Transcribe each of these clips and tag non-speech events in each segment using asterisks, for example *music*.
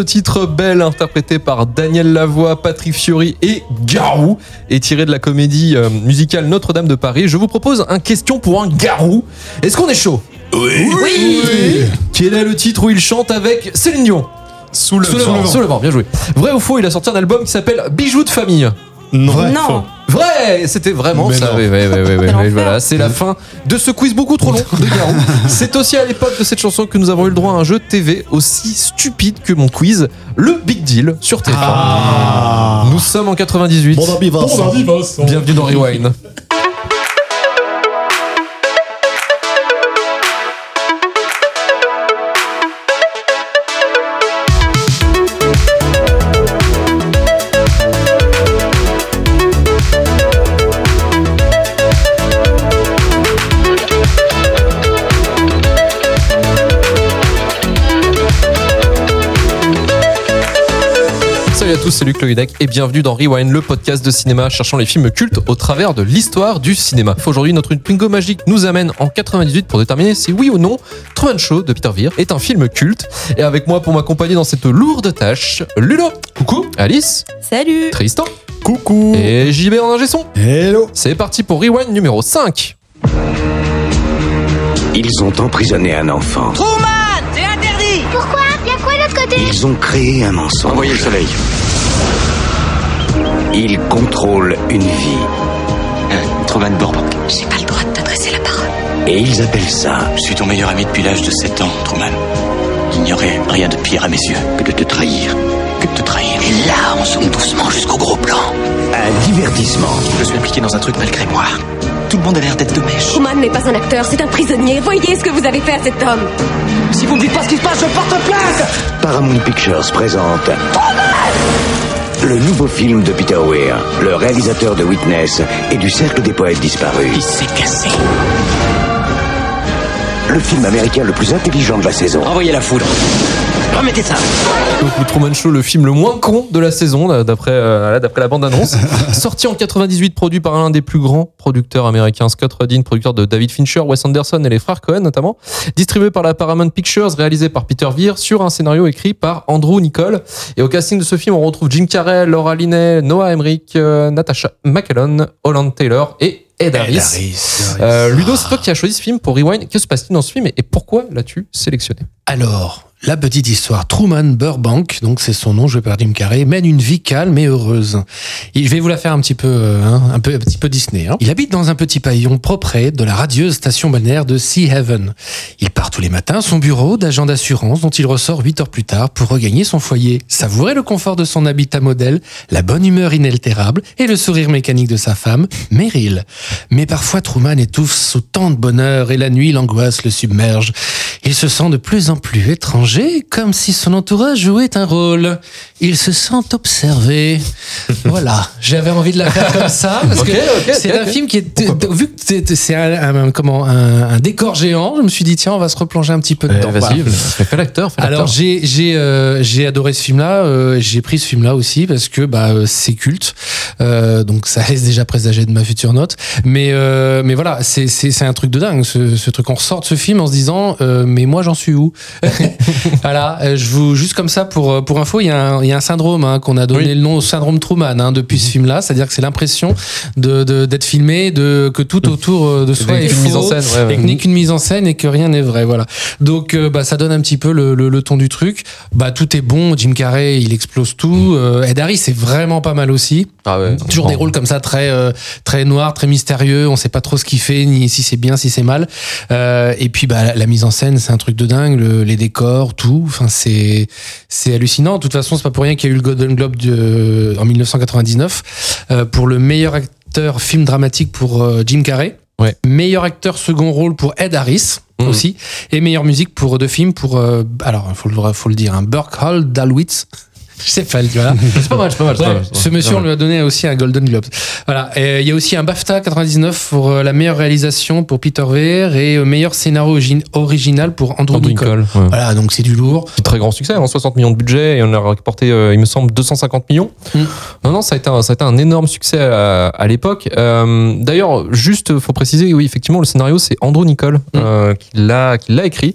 ce titre Belle, interprété par Daniel Lavoie, Patrick Fiori et Garou, et tiré de la comédie euh, musicale Notre-Dame de Paris, je vous propose un question pour un Garou. Est-ce qu'on est chaud? Oui. Quel est le titre où il chante avec Céline Dion? Sous le Sous le vent, sous le vent, bien joué. Vrai ou faux, il a sorti un album qui s'appelle Bijoux de famille? Vrai. Non. Vrai, c'était vraiment Mais ça. non. Oui, oui, oui, oui, oui, voilà, c'est la fin de ce quiz beaucoup trop long de Garou. *laughs* C'est aussi à l'époque de cette chanson que nous avons eu le droit à un jeu de TV aussi stupide que mon quiz, le Big Deal sur TF1. Ah. Nous sommes en 98. Bon Darby Vincent. Bienvenue dans Rewind. Tous, c'est Luc Loïdec et bienvenue dans Rewind, le podcast de cinéma cherchant les films cultes au travers de l'histoire du cinéma. Aujourd'hui, notre bingo magique nous amène en 98 pour déterminer si oui ou non Truman Show de Peter Weir est un film culte. Et avec moi pour m'accompagner dans cette lourde tâche, Lulo. Coucou. Alice. Salut. Tristan. Coucou. Et JB en ingé son. Hello. C'est parti pour Rewind numéro 5. Ils ont emprisonné un enfant. Truman, c'est interdit Pourquoi? Y'a quoi de l'autre côté? Ils ont créé un mensonge. Envoyez le soleil. Ils contrôlent une vie. Truman Burbank. J'ai pas le droit de t'adresser la parole. Et ils appellent ça Je suis ton meilleur ami depuis l'âge de 7 ans, Truman. Il n'y aurait rien de pire à mes yeux que de te trahir. que de te trahir. Et là, on zoome doucement jusqu'au gros plan. Un divertissement. Je suis impliqué dans un truc malgré moi. Tout le monde a l'air d'être de mèche. Truman n'est pas un acteur, c'est un prisonnier. Voyez ce que vous avez fait à cet homme. Si vous me dites pas ce qui se passe, je porte plainte Paramount Pictures présente le nouveau film de Peter Weir, le réalisateur de Witness et du Cercle des poètes disparus. Il s'est cassé. Le film américain le plus intelligent de la saison. Envoyez la foudre. Remettez ça. Donc le Truman Show, le film le moins con de la saison, d'après euh, d'après la bande-annonce. *laughs* Sorti en 98, produit par l'un des plus grands producteurs américains, Scott Rudin, producteur de David Fincher, Wes Anderson et les frères Cohen notamment. Distribué par la Paramount Pictures, réalisé par Peter Weir, sur un scénario écrit par Andrew Nicole. Et au casting de ce film, on retrouve Jim Carrey, Laura Linney, Noah Emmerich, euh, Natasha McElhone, Holland Taylor et Ed Harris. Euh, Ludo, c'est toi qui as choisi ce film pour Rewind. Que se passe-t-il dans ce film et pourquoi l'as-tu sélectionné? Alors, la petite histoire. Truman Burbank, donc c'est son nom, joué par Jim Carrey, mène une vie calme et heureuse. Je vais vous la faire un petit peu, euh, hein, un petit peu Disney. hein. Il habite dans un petit pavillon propre de la radieuse station balnéaire de Sea Haven. Il part tous les matins à son bureau d'agent d'assurance dont il ressort huit heures plus tard pour regagner son foyer, savourer le confort de son habitat modèle, la bonne humeur inaltérable et le sourire mécanique de sa femme, Meryl. Mais parfois Truman étouffe sous tant de bonheur et la nuit l'angoisse le submerge. Il se sent de plus en plus étranger, comme si son entourage jouait un rôle. Il se sent observé. Voilà, j'avais envie de la faire comme ça parce que c'est un film qui est vu que c'est- un, un- comment un, un décor géant. Je me suis dit tiens, on va se replonger un petit peu dedans. Eh, Vas-y, Voilà. l'acteur. Alors j'ai j'ai euh, j'ai adoré ce film-là. euh, j'ai pris ce film-là aussi parce que bah euh, c'est culte. Euh, donc ça laisse déjà présager de ma future note. Mais euh, mais voilà, c'est c'est c'est un truc de dingue. Ce, ce truc on ressort de ce film en se disant mais moi j'en suis où? *laughs* Voilà, je vous juste comme ça pour pour info, il y a un il y a un syndrome hein, qu'on a donné Oui. le nom au syndrome Truman hein, depuis ce film-là. C'est-à-dire que c'est l'impression de de- d'être filmé, de que tout autour euh, de soi est une mise en faux, scène, ouais, ouais. et que n'est qu'une mise en scène et que rien n'est vrai. Voilà. Donc euh, bah, ça donne un petit peu le, le, le ton du truc. Bah tout est bon. Jim Carrey, il explose tout. Euh, Ed Harris, c'est vraiment pas mal aussi. Ah ouais. Toujours des rôles comme ça très euh, très noirs, très mystérieux. On sait pas trop ce qu'il fait, ni si c'est bien, si c'est mal. Euh, et puis bah la, la mise en scène, c'est un truc de dingue. Le- les décors, tout. Enfin c'est c'est hallucinant. De toute façon, c'est pas pour rien qu'il y a eu le Golden Globe de, en 1999 euh, pour le meilleur acteur film dramatique pour euh, Jim Carrey. Ouais. Meilleur acteur second rôle pour Ed Harris Mhm. aussi et meilleure musique pour deux films pour euh, alors faut le faut le dire un Burke Hall Dalwitz Pas, tu vois. *laughs* C'est pas mal, c'est pas mal. c'est pas Ouais, mal, c'est ce monsieur, on lui a donné aussi un Golden Globe. Voilà. Et il y a aussi un BAFTA 99 pour euh, la meilleure réalisation pour Peter Weir et euh, meilleur scénario origi- original pour Andrew, Andrew Nicole. Nicole, ouais. Voilà, donc c'est du lourd. Très grand succès, hein, 60 millions de budget et on a rapporté, euh, il me semble, 250 millions. Mm. Non, non, ça a été un, ça a été un énorme succès à, à l'époque. Euh, D'ailleurs, juste, faut préciser, oui, effectivement, le scénario, c'est Andrew Nicole euh, qui l'a écrit.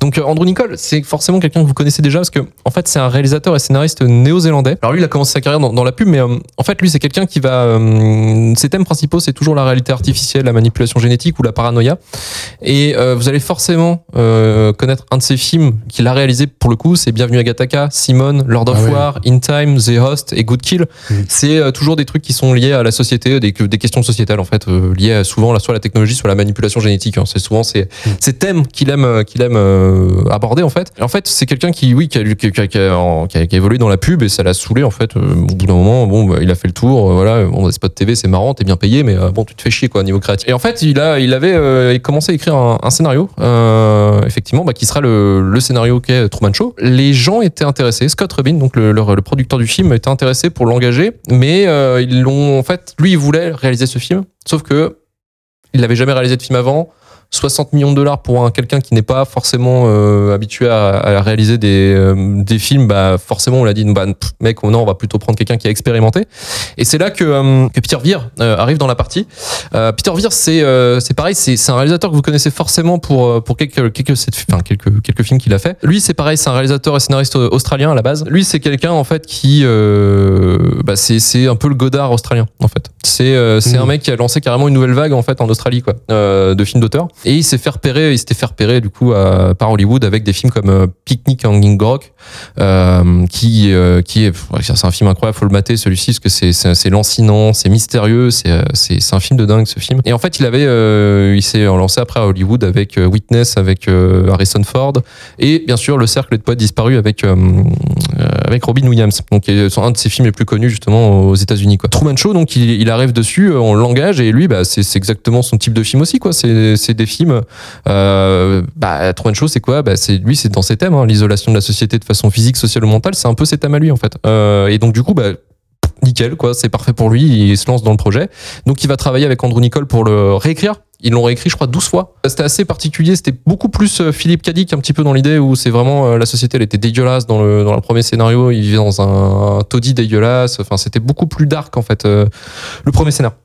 Donc, Andrew Nicole, c'est forcément quelqu'un que vous connaissez déjà parce que, en fait, c'est un réalisateur et scénariste néo-zélandais. Alors, lui, il a commencé sa carrière dans, dans la pub, mais euh, en fait, lui, c'est quelqu'un qui va. euh, ses thèmes principaux, c'est toujours la réalité artificielle, la manipulation génétique ou la paranoïa. Et euh, vous allez forcément euh, connaître un de ses films qu'il a réalisé pour le coup, c'est Bienvenue à Gattaca, Simone, Lord of Ah ouais. War, In Time, The Host et Good Kill. Mm. C'est euh, toujours des trucs qui sont liés à la société, des, des questions sociétales en fait, euh, liées à souvent soit à la technologie, soit à la manipulation génétique. hein. C'est souvent ces, ces thèmes qu'il aime, qu'il aime euh, aborder en fait. Et en fait, c'est quelqu'un qui, oui, qui a, qui, a, qui a- qui a- en- qui a- qui a évolué dans la pub et ça l'a saoulé en fait. Euh, au bout d'un moment, bon, bah, il a fait le tour. euh, voilà, bon, spot TV, c'est marrant, t'es bien payé, mais euh, bon, tu te fais chier quoi, niveau créatif. Et en fait, il a, il avait commencé à écrire un, scénario, effectivement, bah, qui sera le, le scénario qu'est Truman Show. Les gens étaient intéressés. Scott Rubin, donc le, le- producteur du film, était intéressé pour l'engager, mais ils l'ont, en fait, lui, il voulait réaliser ce film, sauf que il n'avait jamais réalisé de film avant. 60 millions de dollars pour un quelqu'un qui n'est pas forcément euh, habitué à, à réaliser des, euh, des films, bah forcément on l'a dit, bah, pff, mec, non, on va plutôt prendre quelqu'un qui a expérimenté. Et c'est là que, euh, que Peter Weir euh, arrive dans la partie. Euh, Peter Weir, c'est euh, c'est pareil, c'est un réalisateur que vous connaissez forcément pour pour quelques quelques enfin, quelques quelques films qu'il a fait. Lui, c'est pareil, c'est un réalisateur et scénariste australien à la base. Lui, c'est quelqu'un en fait qui euh, bah, c'est c'est un peu le Godard australien en fait. C'est euh, c'est Mhm. un mec qui a lancé carrément une nouvelle vague en fait en Australie quoi, euh, de films d'auteur. Et il s'est fait repérer, il s'était fait repérer du coup par Hollywood avec des films comme euh, Picnic Hanging Rock, euh, qui euh, qui est c'est un film incroyable, faut le mater celui-ci parce que c'est c'est c'est lancinant, c'est mystérieux, c'est euh, c'est c'est un film de dingue ce film. Et en fait, il avait euh, il s'est lancé après à Hollywood avec euh, Witness, avec Harrison Ford et bien sûr Le Cercle de poètes disparus avec avec Robin Williams, donc qui est un de ses films les plus connus justement aux États-Unis quoi. Truman Show, donc il, il arrive dessus, on l'engage et lui, bah c'est c'est exactement son type de film aussi quoi. C'est c'est des films. Euh, bah Truman Show, c'est quoi? Bah c'est lui, c'est dans ses thèmes, hein, l'isolation de la société de façon physique, sociale ou mentale, c'est un peu ses thèmes à lui en fait. Euh, et donc du coup, bah nickel quoi, c'est parfait pour lui, il se lance dans le projet. Donc il va travailler avec Andrew Nicole pour le réécrire. Ils l'ont réécrit, je crois, 12 fois. C'était assez particulier. C'était beaucoup plus euh, Philippe Cadic, un petit peu dans l'idée où c'est vraiment euh, la société, elle était dégueulasse dans le, dans le premier scénario. Il vivait dans un, un taudis dégueulasse. Enfin, c'était beaucoup plus dark, en fait, le premier scénario.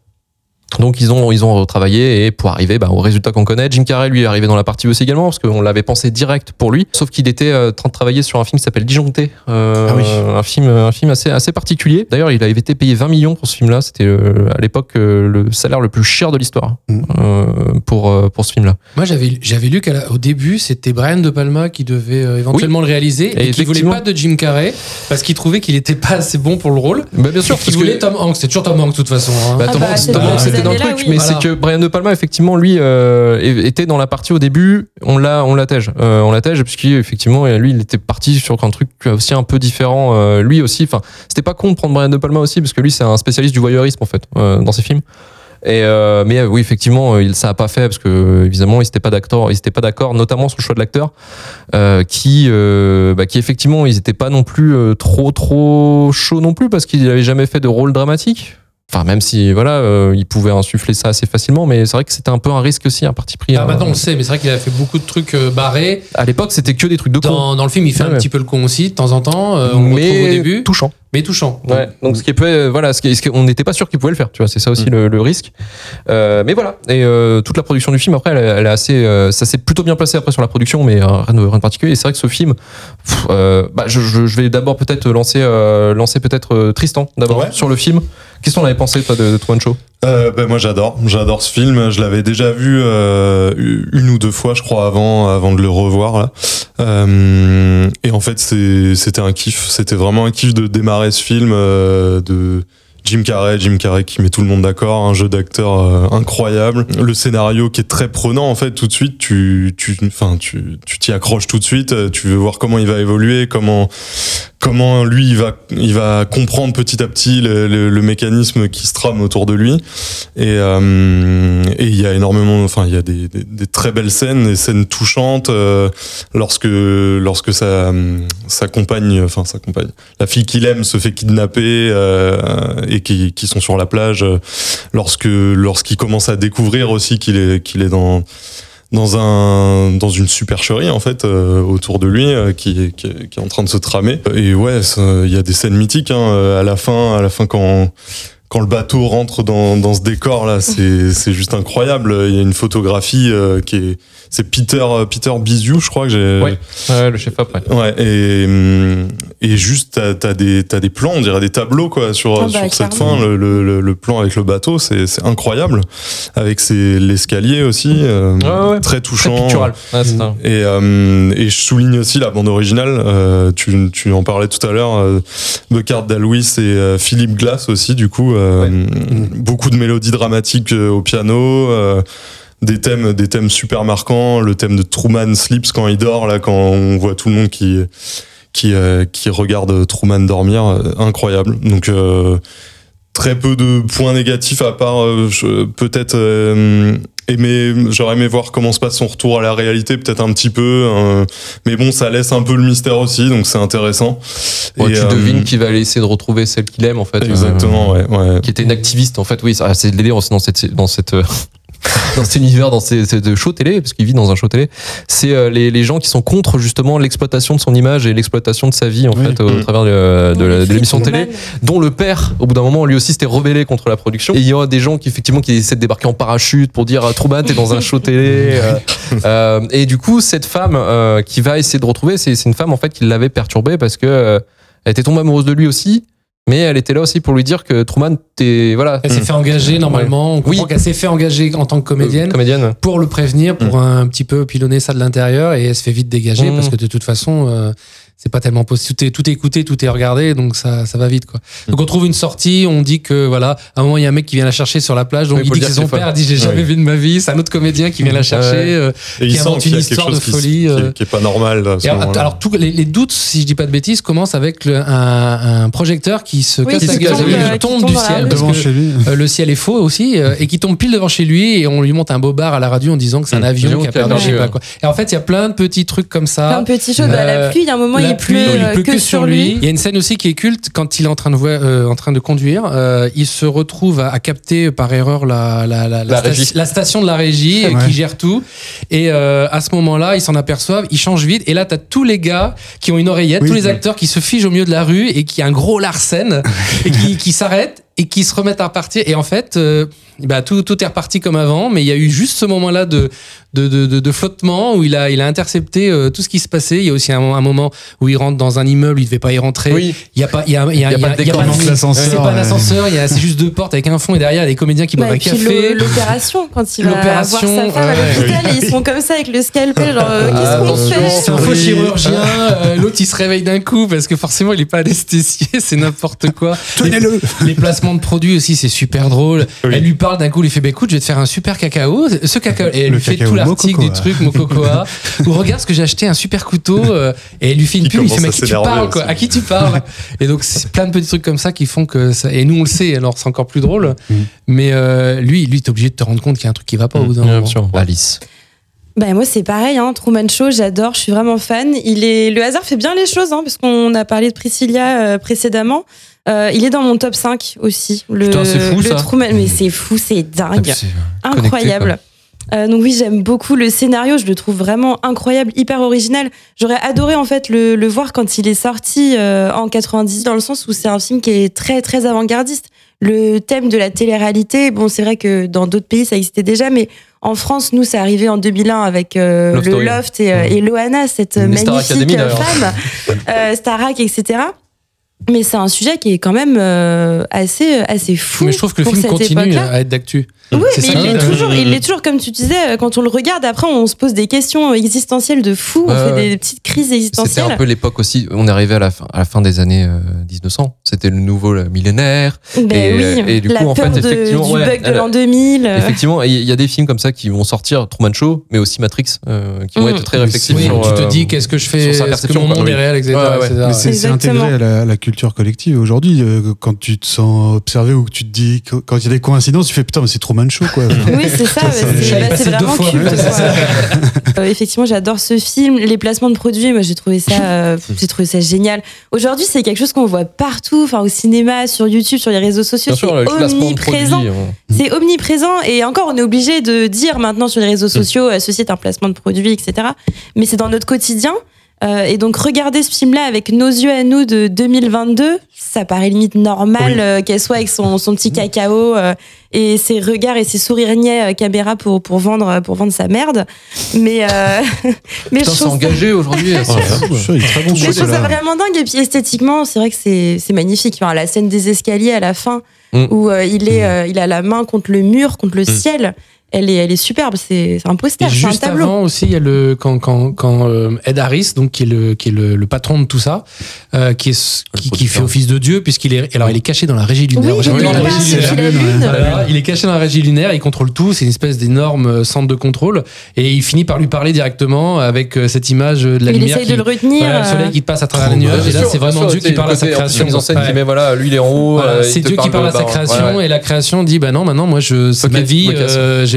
Donc ils ont ils ont retravaillé et pour arriver bah, au résultat qu'on connaît, Jim Carrey lui est arrivé dans la partie aussi également parce qu'on l'avait pensé direct pour lui, sauf qu'il était euh, en train de travailler sur un film qui s'appelle Disjoncté, euh, Ah oui. un film un film assez assez particulier. D'ailleurs il avait été payé 20 millions pour ce film-là, c'était euh, à l'époque euh, le salaire le plus cher de l'histoire Mm. euh, pour euh, pour ce film-là. Moi, j'avais j'avais lu qu'au début, c'était Brian De Palma qui devait euh, éventuellement le réaliser et, Et qui voulait pas de Jim Carrey parce qu'il trouvait qu'il était pas assez bon pour le rôle. Bah, bien sûr, Qu'il voulait que- Tom Hanks. C'est toujours Tom Hanks de toute façon. hein. Bah, Ah Tom bah, Hanks, était dans le truc, oui. mais Voilà. c'est que Brian De Palma, effectivement, lui, euh, était dans la partie au début, on l'a, on l'attège, euh, on l'attège, puisqu'effectivement, lui, il était parti sur un truc aussi un peu différent, euh, lui aussi, enfin, c'était pas con de prendre Brian De Palma aussi, parce que lui, c'est un spécialiste du voyeurisme, en fait, euh, dans ses films. Et euh, mais oui, effectivement, euh, il ça a pas fait parce que évidemment, ils n'étaient pas d'accord, ils étaient pas d'accord, notamment sur le choix de l'acteur, euh, qui, euh, bah, qui effectivement, ils étaient pas non plus euh, trop trop chauds non plus parce qu'il avait jamais fait de rôle dramatique. Enfin, même si voilà, euh, il pouvait insuffler ça assez facilement, mais c'est vrai que c'était un peu un risque aussi, un parti pris. Ah, hein. maintenant on le sait, mais c'est vrai qu'il a fait beaucoup de trucs euh, barrés. À l'époque, c'était que des trucs de con. Dans, dans le film, il fait Ouais, un ouais. petit peu le con aussi de temps en temps. euh, on le retrouve au mais début, touchant. Mais touchant. Ouais. Donc ce qui peut, voilà, ce qui, ce qui- on n'était pas sûr qu'il pouvait le faire. Tu vois, c'est ça aussi le, le risque. Euh, mais voilà. Et euh, toute la production du film après, elle, elle est assez, euh, ça s'est plutôt bien passé après sur la production, mais euh, rien de, rien de particulier. Et c'est vrai que ce film, pff, euh, bah, je, je, je vais d'abord peut-être lancer, euh, lancer peut-être Tristan d'abord Ouais. sur le film. Qu'est-ce qu'on avait pensé toi de, de Truman Show? Euh, ben moi j'adore, j'adore ce film. Je l'avais déjà vu euh, une ou deux fois, je crois, avant, avant de le revoir là. Euh, et en fait, c'était un kiff. C'était vraiment un kiff de démarrer ce film euh, de Jim Carrey, Jim Carrey qui met tout le monde d'accord, un jeu d'acteur euh, incroyable, le scénario qui est très prenant en fait. Tout de suite, tu, tu, enfin, tu, tu t'y accroches tout de suite. Tu veux voir comment il va évoluer, comment comment lui il va il va comprendre petit à petit le, le- le mécanisme qui se trame autour de lui. Et euh, et il y a énormément enfin il y a des, des, des très belles scènes des scènes touchantes euh, lorsque lorsque sa sa compagne enfin sa compagne la fille qu'il aime se fait kidnapper euh, et qui, qui sont sur la plage euh, lorsque lorsqu'il commence à découvrir aussi qu'il est qu'il est dans dans un dans une supercherie en fait euh, autour de lui euh, qui, est- qui, qui est en train de se tramer. Et ouais il y a des scènes mythiques hein, euh, à la fin à la fin quand quand le bateau rentre dans, dans ce décor là c'est *laughs* c'est juste incroyable il y a une photographie euh, qui est c'est Peter Peter Biziou je crois que j'ai Ouais. Ouais, le chef après. Ouais, et, hum, et juste, t'as t'as des, t'as des plans, on dirait des tableaux, quoi, sur, Ah bah, sur cette clairement. fin. Le, le, le- plan avec le bateau, c'est c'est incroyable. Avec l'escalier aussi, euh, Ouais, ouais. très Très touchant. pictural. Ouais, c'est un- Et, euh, et je souligne aussi la bande originale. euh, tu, tu en parlais tout à l'heure. Euh, Buckard Dalwis et euh, Philippe Glass aussi, du coup. Euh, Beaucoup de mélodies dramatiques euh, au piano. euh, des thèmes, des thèmes super marquants. Le thème de Truman Sleeps quand il dort, là, quand on voit tout le monde qui, qui, euh, qui regarde Truman dormir. euh, incroyable. Donc, euh, très peu de points négatifs à part peut-être euh, aimer j'aurais aimé voir comment se passe son retour à la réalité peut-être un petit peu euh, mais bon ça laisse un peu le mystère aussi donc c'est intéressant Ouais, Et, tu euh, devines qu'il va aller essayer de retrouver celle qu'il aime en fait. exactement ouais, ouais. qui était une activiste en fait oui c'est aussi dans cette dans cette euh, *laughs* dans cet univers dans ces, ces shows télé parce qu'il vit dans un show télé c'est euh, les, les gens qui sont contre justement l'exploitation de son image et l'exploitation de sa vie en Oui. fait au Mm. travers de, de l'émission télé dont le père au bout d'un moment lui aussi s'était rebellé contre la production et il y a des gens qui effectivement qui essaient de débarquer en parachute pour dire ah, Truman t'es dans un show télé euh, *laughs* euh, et du coup cette femme euh, qui va essayer de retrouver c'est c'est une femme en fait qui l'avait perturbé parce que euh, elle était tombée amoureuse de lui aussi mais elle était là aussi pour lui dire que Truman t'es voilà Elle s'est fait engager normalement. On comprend Oui. qu'elle s'est fait engager en tant que comédienne comédienne pour le prévenir, pour un, petit peu pilonner ça de l'intérieur et elle se fait vite dégager Mm. parce que de toute façon, euh, c'est pas tellement possible. Tout est, tout est écouté, tout est regardé, donc ça, ça va vite quoi. Donc on trouve une sortie, on dit que voilà, à un moment il y a un mec qui vient la chercher sur la plage, donc Oui, il dit que c'est son père, dit j'ai jamais Oui. vu de ma vie, c'est un autre comédien qui vient la chercher. Euh, et il qui sent invente une histoire de folie, qui- euh. qui est pas normal là, à ce Et alors, alors, tous les, les doutes, si je dis pas de bêtises, commencent avec le- un, un projecteur qui se Oui, casse qui la gueule, tombe, euh, tombe tombe du ciel Devant que chez lui. euh, le ciel est faux aussi euh, et qui tombe pile devant chez lui et on lui monte un bobard à la radio en disant que c'est un Mmh. avion qui a perdu je sais pas quoi. Et en fait, il y a plein de petits trucs comme ça. Plein de petites choses. Bah, Euh, la pluie, il y a un moment, Il pleut euh, il pleut que, sur lui. Il y a une scène aussi qui est culte quand il est en train de, euh, en train de conduire. euh, il se retrouve à, à capter par erreur la, la, la, la La sta- régie. la station de la régie Ouais. qui gère tout. Et euh, à ce moment-là, ils s'en aperçoivent, ils changent vite. Et là, t'as tous les gars qui ont une oreillette, Oui. tous les acteurs qui se figent au milieu de la rue et qui a un gros Larsen *laughs* et qui, qui s'arrêtent et qui se remettent à repartir. Et en fait, euh, bah, tout, tout est reparti comme avant, mais il y a eu juste ce moment-là de, de, de, de, de flottement où il a, il a intercepté euh, tout ce qui se passait. Il y a aussi un, un moment où il rentre dans un immeuble, il devait pas y rentrer. Oui. Il y a pas, il y a, il y a, Il y a pas de l'ascenseur, C'est pas un ouais. c'est juste deux portes avec un fond et derrière il y a des comédiens qui boivent un café. l'opération, quand il va voir L'opération, sa femme à ouais. l'hôpital, et ils sont comme ça avec le scalpel, genre, euh, qu'est-ce qu'on fait C'est un faux Oui. chirurgien, euh, l'autre il se réveille d'un coup parce que forcément il est pas anesthésié, *laughs* c'est n'importe quoi. Tenez-le Les placements de produits aussi, c'est super drôle. Oui. Elle lui parle d'un coup, il lui fait bah, écoute, je vais te faire un super cacao. Ce cacao, et elle Le lui fait tout l'article du truc, Mococoa. *laughs* Ou regarde ce que j'ai acheté, un super couteau. euh, et elle lui fait une Il pub, il fait mais à qui tu parles, quoi? À qui tu parles? Et donc, c'est plein de petits trucs comme ça qui font que ça. Et nous, on le sait, alors c'est encore plus drôle. Mm. Mais euh, lui, lui, t'es obligé de te rendre compte qu'il y a un truc qui va pas au bout d'un Bien moment. sûr. Alice. Bah moi c'est pareil, hein, Truman Show, j'adore, je suis vraiment fan. Il est, le hasard fait bien les choses, hein, parce qu'on a parlé de Priscilla euh, précédemment. Euh, il est dans mon top 5 aussi. Le, Putain, c'est fou, le ça. Truman, mais c'est fou, c'est dingue, C'est- incroyable. Euh, donc oui, j'aime beaucoup le scénario, je le trouve vraiment incroyable, hyper original. J'aurais adoré en fait le, le voir quand il est sorti en 90, dans le sens où c'est un film qui est très très avant-gardiste. Le thème de la télé-réalité, bon c'est vrai que dans d'autres pays ça existait déjà, mais en France, nous, c'est arrivé en 2001 avec euh, le. Loft et, euh, et Loana, cette Star magnifique Academy, d'ailleurs. femme, *laughs* euh, Starac, etc. Mais c'est un sujet qui est quand même euh, assez, assez fou. Mais je trouve que le film continue à être d'actu. Oui, mais ça il est toujours, il l'est toujours, comme tu disais, euh, quand on le regarde, après, on se pose des questions existentielles de fou, on fait des petites crises C'était existentielles. un peu l'époque aussi. On est arrivé à la fin, à la fin des années euh, 1900. C'était le nouveau millénaire. Ben Et, oui, euh, et du la coup, en fait, de- effectivement, du ouais, bug de l'an 2000. euh, Effectivement, il y a des films comme ça qui vont sortir, Truman Show, mais aussi Matrix, euh, qui vont Mm. être très réflexifs. Oui, sur, tu te euh, dis qu'est-ce que je fais, sur sa est-ce que perception, mon monde Oui. est réel, etc. Ouais, ouais. c'est intégré à la, à la culture collective. Aujourd'hui, euh, quand tu te sens observé ou que tu te dis, quand il y a des coïncidences, tu fais putain, mais c'est Truman Show, quoi. Oui, c'est ça, c'est bah, vraiment fois, culte. ouais, c'est quoi. Euh, effectivement, j'adore ce film. Les placements de produits, moi j'ai trouvé ça, euh, j'ai trouvé ça génial. Aujourd'hui, c'est quelque chose qu'on voit partout, enfin au cinéma, sur YouTube, sur les réseaux sociaux. C'est omniprésent. hein. C'est omniprésent et encore, on est obligé de dire maintenant sur les réseaux sociaux, euh, ceci est un placement de produit, etc. Mais c'est dans notre quotidien. Euh, et donc, regarder ce film-là avec nos yeux à nous de 2022, ça paraît limite normal Oui. euh, qu'elle soit avec son, son petit cacao euh, et ses regards et ses sourires niais euh, caméra pour, pour, vendre, pour vendre sa merde. Mais, euh, *laughs* mais Putain, je trouve ça- engagé aujourd'hui. *laughs* très bon je trouve ça là vraiment dingue. Et puis esthétiquement, c'est vrai que c'est c'est magnifique. Enfin, la scène des escaliers à la fin, Mm. où euh, il, est, euh, il a la main contre le mur, contre le ciel, elle est, elle est superbe. C'est c'est un poster, c'est un juste tableau. avant aussi, il y a le quand quand quand euh, Ed Harris, donc qui est le qui est le, le patron de tout ça, euh, qui est qui, qui fait office de Dieu puisqu'il est alors il est caché dans la régie Oui, lunaire. J'adore vu la là, régie lunaire. qu'il a lune. Voilà, il est caché dans la régie lunaire, il contrôle tout, c'est une espèce d'énorme euh, centre de contrôle et il finit par lui parler directement avec euh, cette image de la il lumière essaye qui de le retenir. voilà, le soleil qui passe à travers les nuages et là c'est vraiment sûr, Dieu qui parle à sa création. mise en scène met voilà, lui il est en haut. Voilà, euh, il c'est Dieu qui parle à sa création et la création dit bah non maintenant moi je c'est ma vie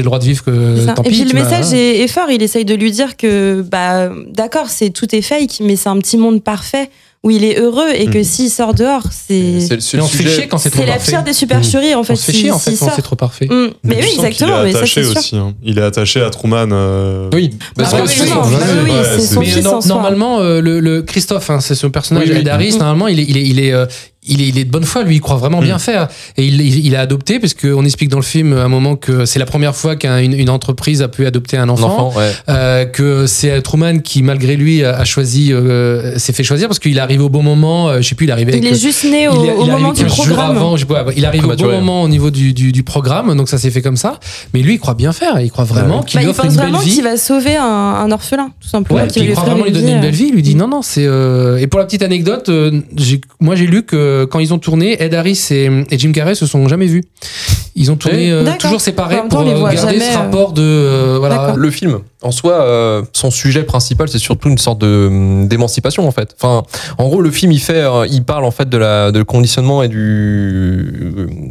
j'ai le droit de vivre que tant et pis puis le message est, est fort. Il essaye de lui dire que, bah, d'accord, c'est tout est fake, mais c'est un petit monde parfait où il est heureux et que Mhm. s'il sort dehors, c'est C'est le- c'est Et le on se fait sujet. chier quand c'est trop c'est la pire des supercheries en fait. on se fait chier en fait quand c'est trop parfait Mm. Mais oui, exactement. est Mais ça, attaché c'est sûr. aussi. hein. Il est attaché à Truman. euh, Oui, parce Ah que oui, c'est oui, son- non, bah oui, Ouais, c'est son fils normalement, euh, le, le Christophe, hein, c'est son personnage, Oui, Mm. normalement, il est, il est, il est, euh, il est, il est de bonne foi, lui, il croit vraiment Mm. bien faire. Et il, il, il a adopté, parce qu'on explique dans le film à un moment que c'est la première fois qu'une une entreprise a pu adopter un un enfant. enfant, ouais. Euh, que c'est Truman qui, malgré lui, a, a choisi, euh, s'est fait choisir parce qu'il est arrivé au bon moment. euh, je sais plus, il est arrivé. Il avec, est juste né au, il est- au il est moment du 15 jours programme. avant, je sais pas, il arrive au bon moment au niveau du, du, du programme, donc ça s'est fait comme ça. Mais lui, il croit bien faire, il croit vraiment qu'il Bah, lui il offre pense une belle vraiment vie. qu'il va sauver un, un orphelin, tout simplement. Ouais, il croit vraiment lui donner une belle vie. Il lui dit non, non, c'est. euh, Et pour la petite anecdote, euh, moi j'ai lu que quand ils ont tourné, Ed Harris et, et Jim Carrey se sont jamais vus. Ils ont tourné euh, toujours séparés temps, pour euh, garder jamais, ce euh, rapport de. euh, voilà. Le film, en soi, euh, son sujet principal, c'est surtout une sorte de hum, d'émancipation en fait. Enfin, en gros, le film, il fait, euh, il parle en fait de la de conditionnement et du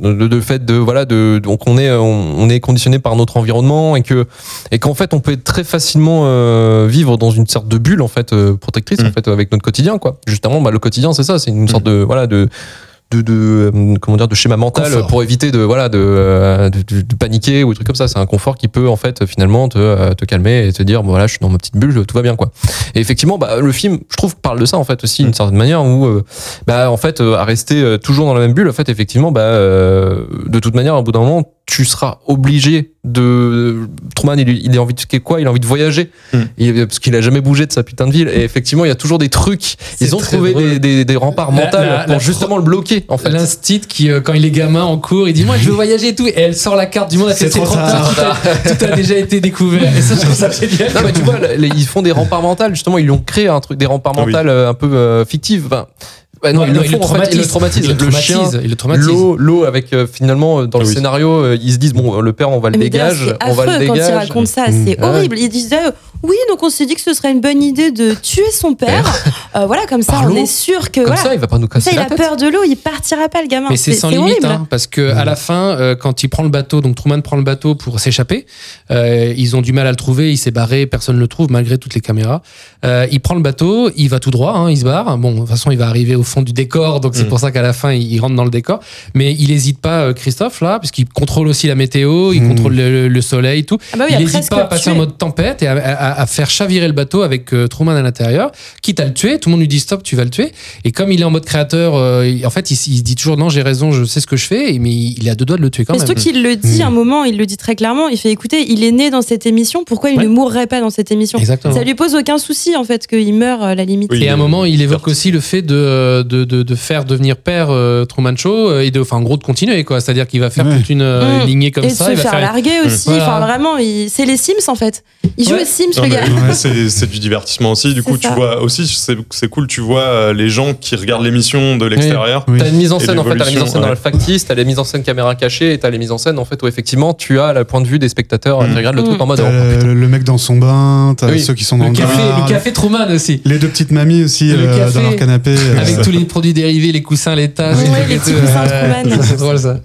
de, de fait de voilà de donc on est on, on est conditionné par notre environnement et que et qu'en fait on peut très facilement euh, vivre dans une sorte de bulle en fait euh, protectrice en Mm. fait avec notre quotidien quoi. Justement, bah, le quotidien, c'est ça, c'est une sorte de voilà de de, de euh, comment dire de schéma mental Confort. pour éviter de voilà de, euh, de, de- paniquer ou des trucs comme ça. C'est un confort qui peut en fait finalement te, euh, te calmer et te dire bon voilà je suis dans ma petite bulle tout va bien quoi. Et effectivement bah, le film je trouve parle de ça en fait aussi d'une certaine manière où bah en fait à rester toujours dans la même bulle en fait effectivement bah de toute manière au bout d'un moment tu seras obligé de Truman il, il a envie de quoi il a envie de voyager Mm. Et- parce qu'il a jamais bougé de sa putain de ville et effectivement il y a toujours des trucs ils ont trouvé des, des, des remparts mentaux pour la justement le bloquer en fait L'instit qui, euh, quand il est gamin en cours, il dit Moi, je veux voyager et tout. Et elle sort la carte du monde. C'est trop trop tard. Tout a, tout a déjà été découvert. Et ça, je trouve ça *laughs* génial. Non mais tu vois, les- ils font des remparts mentaux. Justement, ils lui ont créé un truc, des remparts Ah oui. mentaux euh, un peu euh, fictifs. Enfin, ouais, non, Ouais, ils le il le fait. Ils le traumatisent. Il le Le chien, traumatise. Il le traumatise. l'eau, l'eau avec euh, finalement euh, dans le Oui. scénario, euh, ils se disent bon, le père, on va le dégager, c'est on va le affreux quand il dégager. raconte ça, c'est Ah ouais. horrible. Il disait oui, donc on s'est dit que ce serait une bonne idée de tuer son père. Euh, voilà, comme ça, Par on est sûr que Comme voilà. ça, il va pas nous Ça, casser il la a tête. peur de l'eau, il partira pas le gamin. Mais c'est sans limite, hein, parce que à la fin, euh, quand il prend le bateau, donc Truman prend le bateau pour s'échapper, euh, ils ont du mal à le trouver, il s'est barré, personne ne le trouve malgré toutes les caméras. Euh, il prend le bateau, il va tout droit, hein, il se barre. Bon, de toute façon, il va arriver au fond du décor, donc c'est Mm. pour ça qu'à la fin, il, il rentre dans le décor. Mais il hésite pas, euh, Christophe, là, parce qu'il contrôle aussi la météo, il Mm. contrôle le, le soleil, tout. Ah bah oui, il a n'hésite pas à passer en mode tempête et à, à- à, à faire chavirer le bateau avec euh, Truman à l'intérieur, quitte à le tuer. Tout le monde lui dit stop, tu vas le tuer. Et comme il est en mode créateur, euh, il- en fait, il, se dit toujours non, j'ai raison, je sais ce que je fais, et- mais il est à deux doigts de le tuer quand Mais même. surtout qu'il le dit Mm. à un moment, il le dit très clairement. Il fait écoutez, il est né dans cette émission, pourquoi il Ouais. ne mourrait pas dans cette émission? Exactement. Ça lui pose aucun souci en fait qu'il meure à la limite. Oui. Et à un moment, il évoque aussi le fait de, de, de, de faire devenir père euh, Truman Show euh, et de, enfin, en gros, de continuer, quoi. C'est-à-dire qu'il va faire Ouais. toute une euh, Mm. lignée comme et de ça. se il va faire, faire larguer aussi. Voilà. Enfin vraiment, il- c'est les Sims en fait. Il joue Ouais. aux Sims Non, le mais c'est du divertissement aussi. Du coup, tu vois aussi, c'est cool, tu vois euh, les gens qui regardent l'émission de l'extérieur. Oui. T'as une mise en scène, en fait, t'as la mise en scène dans le factice, t'as les mises en scène caméra cachée, et t'as les mises en scène, en fait, où effectivement, tu as le point de vue des spectateurs Mm. qui regardent le Mm. truc en mode. Oh, le, le mec dans son bain, t'as Oui. ceux qui sont dans Le le, café, bar, le café Truman aussi. les deux petites mamies aussi Le euh, café. dans leur canapé. euh, Avec tous les produits dérivés, les coussins, les tasses, Ouais, trucs les et petits tout. coussins Ouais, Truman. *laughs* C'est drôle ça.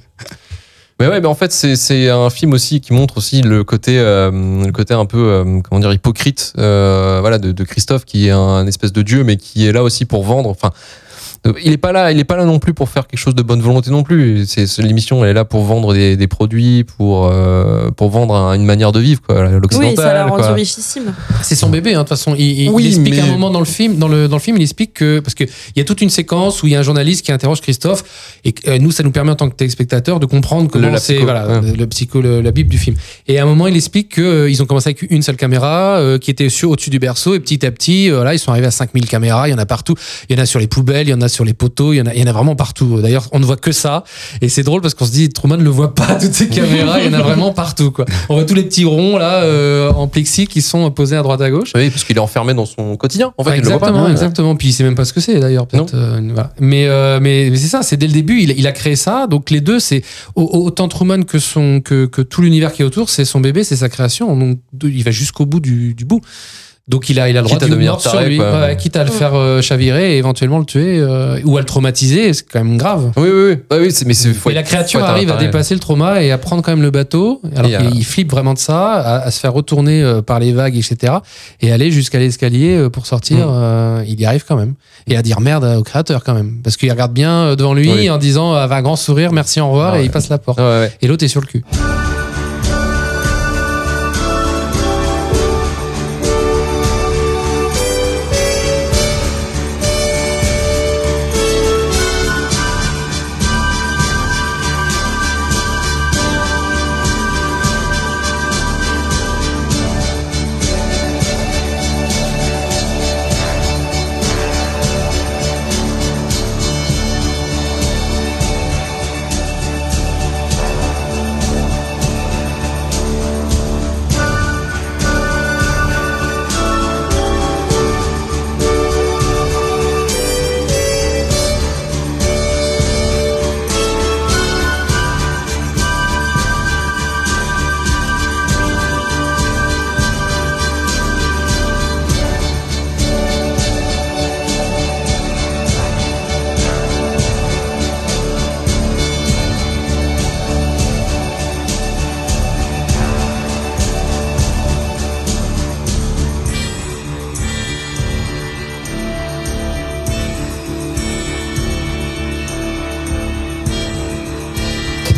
Mais ouais, mais en fait, c'est un film aussi qui montre aussi le côté, euh, le côté un peu, euh, comment dire, hypocrite, euh, voilà, de, Christophe, qui est un espèce de dieu, mais qui est là aussi pour vendre. Enfin, il est pas là, il est pas là non plus pour faire quelque chose de bonne volonté non plus. C'est l'émission, elle est là pour vendre des, des produits, pour euh, pour vendre un- une manière de vivre, quoi, Oui, ça l'a l'occidental. rendu quoi. richissime. C'est son bébé, hein, de toute façon. Il, il- Oui, il explique mais- à un moment dans le film, dans le, dans le film, il explique que parce que il y a toute une séquence où il y a un journaliste qui interroge Christophe et que, euh, nous, ça nous permet en tant que téléspectateurs de comprendre comment c'est psycho, voilà ouais. le, psycho, le- la bible du film. Et à un moment, il explique que euh, ils ont commencé avec une seule caméra euh, qui était sur au-dessus du berceau et petit à petit, euh, là, ils sont arrivés à 5000 caméras. Il y en a partout. Il y en a sur les poubelles, il y en a sur les poteaux, il y en a, il y en a vraiment partout. D'ailleurs, on ne voit que ça et c'est drôle parce qu'on se dit Truman ne le voit pas *laughs* toutes ces caméras. Il y en a vraiment partout, quoi. On voit tous les petits ronds là euh, en plexi qui sont posés à droite à gauche. Oui, parce qu'il est enfermé dans son quotidien. En fait, il le voit exactement, pas. exactement. Puis il sait même pas ce que c'est d'ailleurs. euh, voilà. Mais euh, mais, mais c'est ça. C'est dès le début, il, il a créé ça. Donc les deux, c'est au- autant Truman que son que, que tout l'univers qui est autour, c'est son bébé, c'est sa création. Donc il va jusqu'au bout du, du bout. Donc il a, il a le droit Quitte de devenir mort sur taré, lui, quoi. Ouais, quitte à le faire euh, chavirer et éventuellement le tuer euh, ou à le traumatiser, c'est quand même grave. Oui, oui, oui. Ouais, oui, c'est- mais c'est. faut Et la créature faut arrive à dépasser le trauma et à prendre quand même le bateau, alors Et à- qu'il flippe vraiment de ça, à, à se faire retourner euh, par les vagues, etc. Et aller jusqu'à l'escalier euh, pour sortir, Mm. euh, il y arrive quand même. Et à dire merde au créateur quand même. Parce qu'il regarde bien euh, devant lui Oui. en disant avec un grand sourire, merci, au revoir, Ah et ouais. il passe la porte. Ouais, ouais. Et l'autre est sur le cul.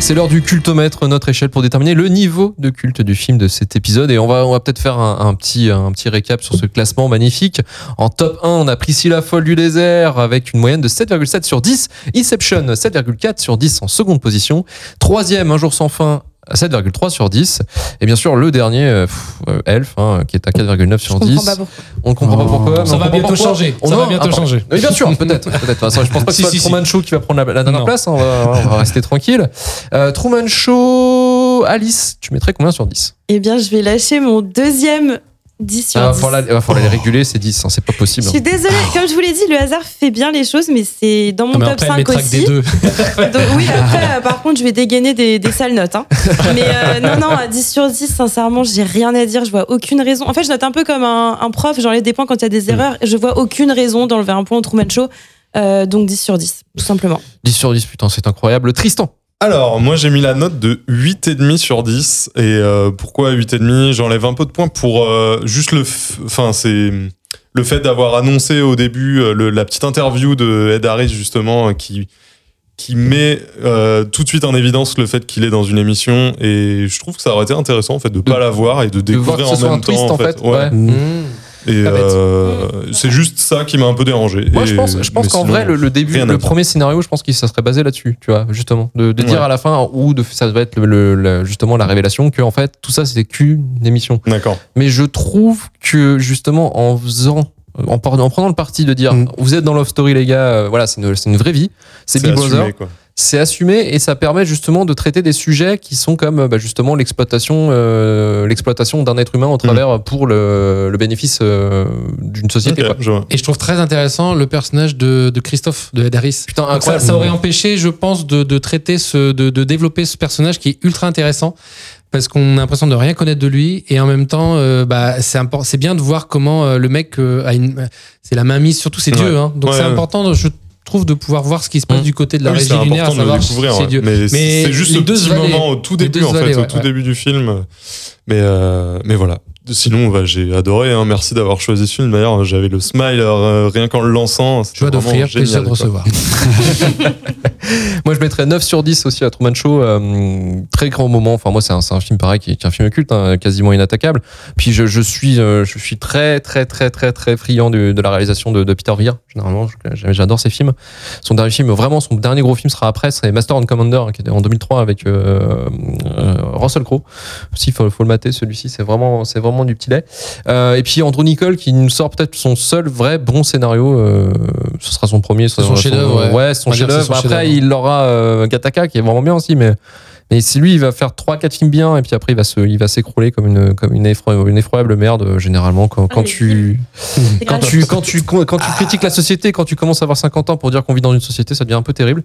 C'est l'heure du cultomètre, notre échelle pour déterminer le niveau de culte du film de cet épisode. Et on va, on va peut-être faire un, petit, un petit récap sur ce classement magnifique. En top 1, on a Priscilla Folle du désert avec une moyenne de 7,7 sur 10. Inception, 7,4 sur 10 en seconde position. Troisième, Un jour sans fin, à 7,3 sur 10. Et bien sûr, le dernier, euh, pff, euh, Elf, hein, qui est à 4,9 Je sur comprends 10. pas pourquoi. On ne comprend pas pourquoi. Ça on va bientôt changer. On Ça va bientôt changer. Oui, bien sûr, *laughs* peut-être. peut-être. Enfin, je pense pas que ce Si, soit si, le si. Truman Show qui va prendre la, la dernière Non. place. hein, on, va, on va rester tranquille. Euh, Truman Show, Alice, tu mettrais combien sur 10 Eh bien, je vais lâcher mon deuxième 10 sur Ah, 10. Il va falloir les réguler, c'est 10, hein, c'est pas possible. Je suis désolée, comme je vous l'ai dit, le hasard fait bien les choses, mais c'est dans mon Ah, mais top après, elle 5 mettra que aussi. des deux. *laughs* Donc, oui, après, euh, par contre, je vais dégainer des, des sales notes. hein. Mais euh, non, non, à 10 sur 10, sincèrement, j'ai rien à dire. Je vois aucune raison. En fait, je note un peu comme un, un prof, j'enlève des points quand il y a des erreurs. Je vois aucune raison d'enlever un point au Truman Show. Euh, donc 10 sur 10, tout simplement. 10 sur 10, putain, c'est incroyable. Tristan, Alors, moi j'ai mis la note de 8,5 sur 10. Et euh, pourquoi 8,5 J'enlève un peu de points pour euh, juste le. f- Enfin, c'est. Le fait d'avoir annoncé au début euh, le- la petite interview de Ed Harris, justement, euh, qui, qui met euh, tout de suite en évidence le fait qu'il est dans une émission et je trouve que ça aurait été intéressant en fait de, pas la voir et de De voir que découvrir ce en soit même un twist en fait. Ouais. Ouais. Mmh. Et Pas bête. euh, c'est juste ça qui m'a un peu dérangé. Moi, je pense, je pense mais qu'en vrai, le, le début, le premier scénario, je pense qu'il ça serait basé là-dessus, tu vois, justement, de, de dire Ouais. à la fin ou de ça va être le, le- le- justement la révélation que en fait tout ça c'était qu'une émission. D'accord. Mais je trouve que justement en faisant en, prenant le parti de dire Mm. vous êtes dans Love Story les gars, euh, voilà c'est une, vraie vie, c'est Big Brother, quoi. C'est assumé et ça permet justement de traiter des sujets qui sont comme bah, justement l'exploitation euh, l'exploitation d'un être humain au travers pour le, le bénéfice euh, d'une société. Quoi. je. Et je trouve très intéressant le personnage de, de Christophe, de Ed Harris. Putain, Donc ça, ça aurait empêché, je pense, de, de traiter ce, de, de développer ce personnage qui est ultra intéressant parce qu'on a l'impression de rien connaître de lui et en même temps, euh, bah, c'est c'est bien de voir comment euh, le mec euh, a une, c'est la main mise sur tous ses Ouais. dieux. Hein. Donc Ouais, c'est ouais. important, je trouve, de pouvoir voir ce qui se passe Mm. du côté de la Oui, régie le savoir découvrir. ses ouais. Mais, Mais c'est juste ce petit vallées- moment au tout début, en fait, vallées, au ouais, tout ouais. début du film. Mais, euh, mais voilà. Sinon, bah, j'ai adoré. Hein. Merci d'avoir choisi ce film. D'ailleurs, j'avais le smile euh, rien qu'en le lançant. Joie d'offrir, plaisir de recevoir. *laughs* Moi, je mettrais 9 sur 10 aussi à Truman Show. euh, très grand moment. Enfin, moi, c'est un, film pareil qui, qui est un film culte, hein, quasiment inattaquable. Puis, je, je suis, euh, je suis très, très, très, très, très friand de, de la réalisation de, de Peter Weir. Généralement, j'adore ses films. Son dernier film, vraiment, son dernier gros film sera après, c'est Master and Commander, hein, qui était en 2003 avec Russell Crowe. Si, faut, faut le mater, celui-ci, c'est vraiment, c'est vraiment du petit lait. Euh, et puis Andrew Nicole qui nous sort peut-être son seul vrai bon scénario. euh, ce sera son premier, ce son chef-d'œuvre, ouais. Ouais, son chef-d'œuvre. Après, il aura euh, Gattaca qui est vraiment bien aussi, mais mais c'est lui, il va faire trois, quatre films bien, et puis après il va se, il va s'écrouler comme une, comme une, effro- une effroyable merde euh, généralement quand, quand les tu, C'est *laughs* quand tu, quand tu, quand tu critiques la société, quand tu commences à avoir 50 ans pour dire qu'on vit dans une société, ça devient un peu terrible.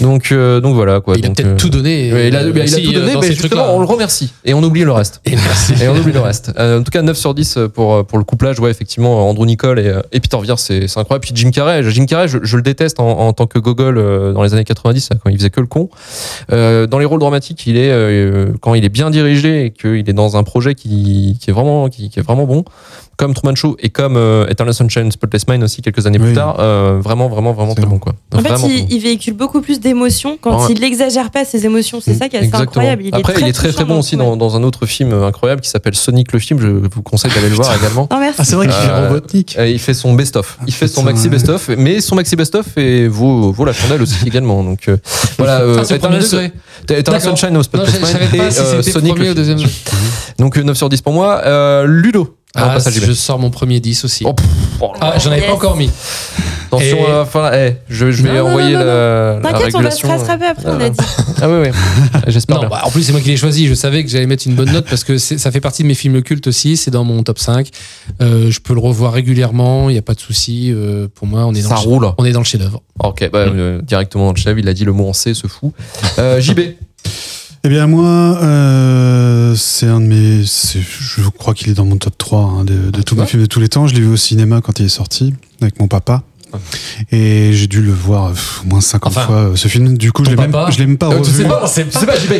Donc, euh, donc voilà quoi. il a Donc, peut-être euh, tout donné. Ouais, il a, euh, il a tout donné, mais justement, on le remercie. Et on oublie le reste. Et merci. Et on oublie le reste. Euh, en tout cas, 9 sur 10 pour, pour le couplage. Ouais, effectivement, Andrew Nicole et, et Peter Weir, c'est c'est incroyable. Puis Jim Carrey, Jim Carrey, je, je le déteste en, en tant que gogol dans les années 90, quand il faisait que le con. Euh, dans les rôles euh, quand il est bien dirigé et qu'il est dans un projet qui est vraiment bon, comme Truman Show et comme euh, Eternal Sunshine Spotless Mind aussi quelques années plus tard, euh, vraiment, vraiment, vraiment très bon, quoi. En fait, il, bon. il véhicule beaucoup plus d'émotions quand Ouais. il n'exagère pas ses émotions. C'est ça qui est assez Exactement. incroyable. Il Après, est il est très très bon aussi dans, dans un autre film incroyable qui s'appelle Sonic le film. Je vous conseille d'aller le voir également. Non, merci. Ah, c'est vrai qu'il fait Euh. Euh, il fait son best-of. Il fait son maxi best-of, mais son maxi best-of et vaut, vaut la chandelle aussi *laughs* également. Donc euh, voilà. Euh, Ah, Eternal. Sunshine Spotless Mind et Sonic. Donc euh, 9 sur 10 pour moi. Ludo. Ah, Ah, je sors mon premier 10 aussi. Oh, pff, oh. Ah, j'en avais Yes. pas encore mis. Attention, Et- euh, enfin, je, je vais Non, envoyer non, non, la, la T'inquiète, on va se régulation. rattraper après, on a dit. Ah oui, oui. *laughs* J'espère bah, en plus, c'est moi qui l'ai choisi. Je savais que j'allais mettre une bonne note parce que ça fait partie de mes films cultes aussi. C'est dans mon top 5. Euh, je peux le revoir régulièrement. Il n'y a pas de souci. Euh, pour moi, on est dans Ça le, roule. on est dans le chef-d'œuvre. Ok, bah, euh, directement dans le chef, il a dit le mot en C, ce fou. Euh, *laughs* JB. Eh bien, moi, euh, c'est un de mes. c'est- Je crois qu'il est dans mon top 3 hein, de, de tous mes films de tous les temps. Je l'ai vu au cinéma quand il est sorti, avec mon papa. Et j'ai dû le voir au moins 50 Enfin, fois, euh, ce film. Du coup, je l'ai même, papa je l'ai même pas Euh, revu. sais pas, c'est c'est pas JB.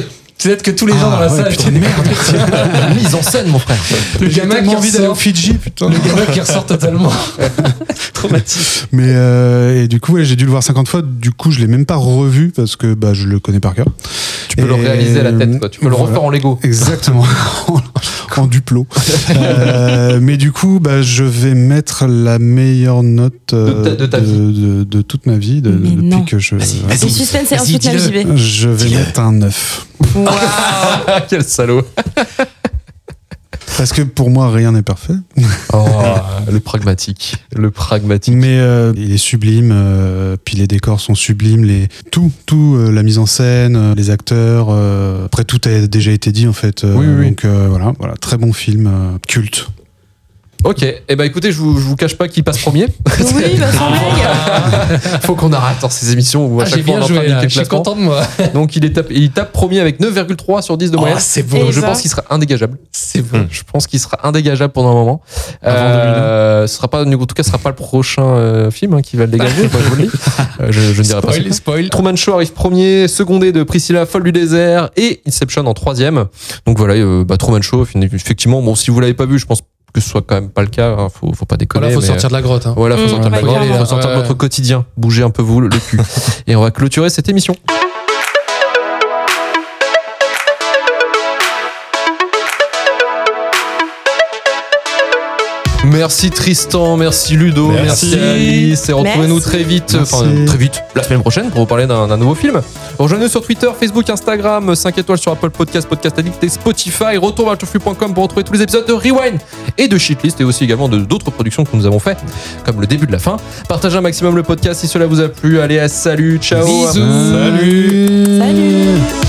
Peut-être que tous les gens Ah, dans la ouais, salle. putain, merde. *laughs* Mise en scène, mon frère. Le gamin qui envie d'aller au ressort. Fidji, putain. Le gamin qui ressort totalement. *laughs* Traumatisme. Mais euh, et du coup, ouais, j'ai dû le voir 50 fois. Du coup, je l'ai même pas revu parce que bah, je le connais par cœur. Tu peux le réaliser à la tête, quoi. Tu peux le refaire en Lego. Exactement, *laughs* en, duplo. *laughs* Euh, mais du coup, bah, je vais mettre la meilleure note euh, De ta- de ta vie. de, de toute ma vie, de, Mais depuis non. que je. Vas-y, suspense dis-le. JB. Je vais mettre un 9. Waouh. *laughs* Quel salaud. Parce que pour moi, rien n'est parfait. Oh, *laughs* le pragmatique. Le pragmatique. Mais euh, il est sublime, euh, puis les décors sont sublimes, les... tout, tout, euh, la mise en scène, euh, les acteurs. euh, après, tout a déjà été dit en fait. euh, Oui, oui, oui. Donc euh, voilà, voilà, très bon film, euh, culte. Ok, eh ben écoutez, je vous, je vous cache pas qui passe premier. Oui, bah blague. *laughs* Faut qu'on arrête dans ces émissions où à Ah, chaque j'ai fois on bien est en train joué de Je suis content de moi. *laughs* Donc il, est tape- il tape premier avec 9,3 sur 10 de moyenne. Oh, c'est beau. Et je bah. pense qu'il sera indégageable. C'est beau. Je pense qu'il sera indégageable pendant un moment. Avant Euh, ce sera pas, en tout cas, ce sera pas le prochain euh, film hein, qui va le dégager. *laughs* moi, je vous le dis. Euh, je, je ne dirai pas. Spoil, ça. spoil. Truman Show arrive premier, secondé de Priscilla Folle du désert et Inception en troisième. Donc voilà, euh, bah, Truman Show, effectivement, bon, si vous l'avez pas vu, je pense que ce soit quand même pas le cas. hein, faut, faut pas déconner. Voilà, faut mais- sortir de la grotte. hein. Voilà, faut Mmh, sortir de la grotte, faut sortir de notre quotidien. Bougez un peu vous le cul. *laughs* Et on va clôturer cette émission. Merci Tristan, merci Ludo, merci, Merci. Alice. Et retrouvez-nous très vite, enfin très vite, la semaine prochaine pour vous parler d'un nouveau film. Rejoignez-nous sur Twitter, Facebook, Instagram, 5 étoiles sur Apple Podcast, Podcast Addict et Spotify. Retour vers pour retrouver tous les épisodes de Rewind et de Shitlist et aussi également de d'autres productions que nous avons fait, comme le début de la fin. Partagez un maximum le podcast si cela vous a plu. Allez, à salut, ciao. Bisous. Salut Salut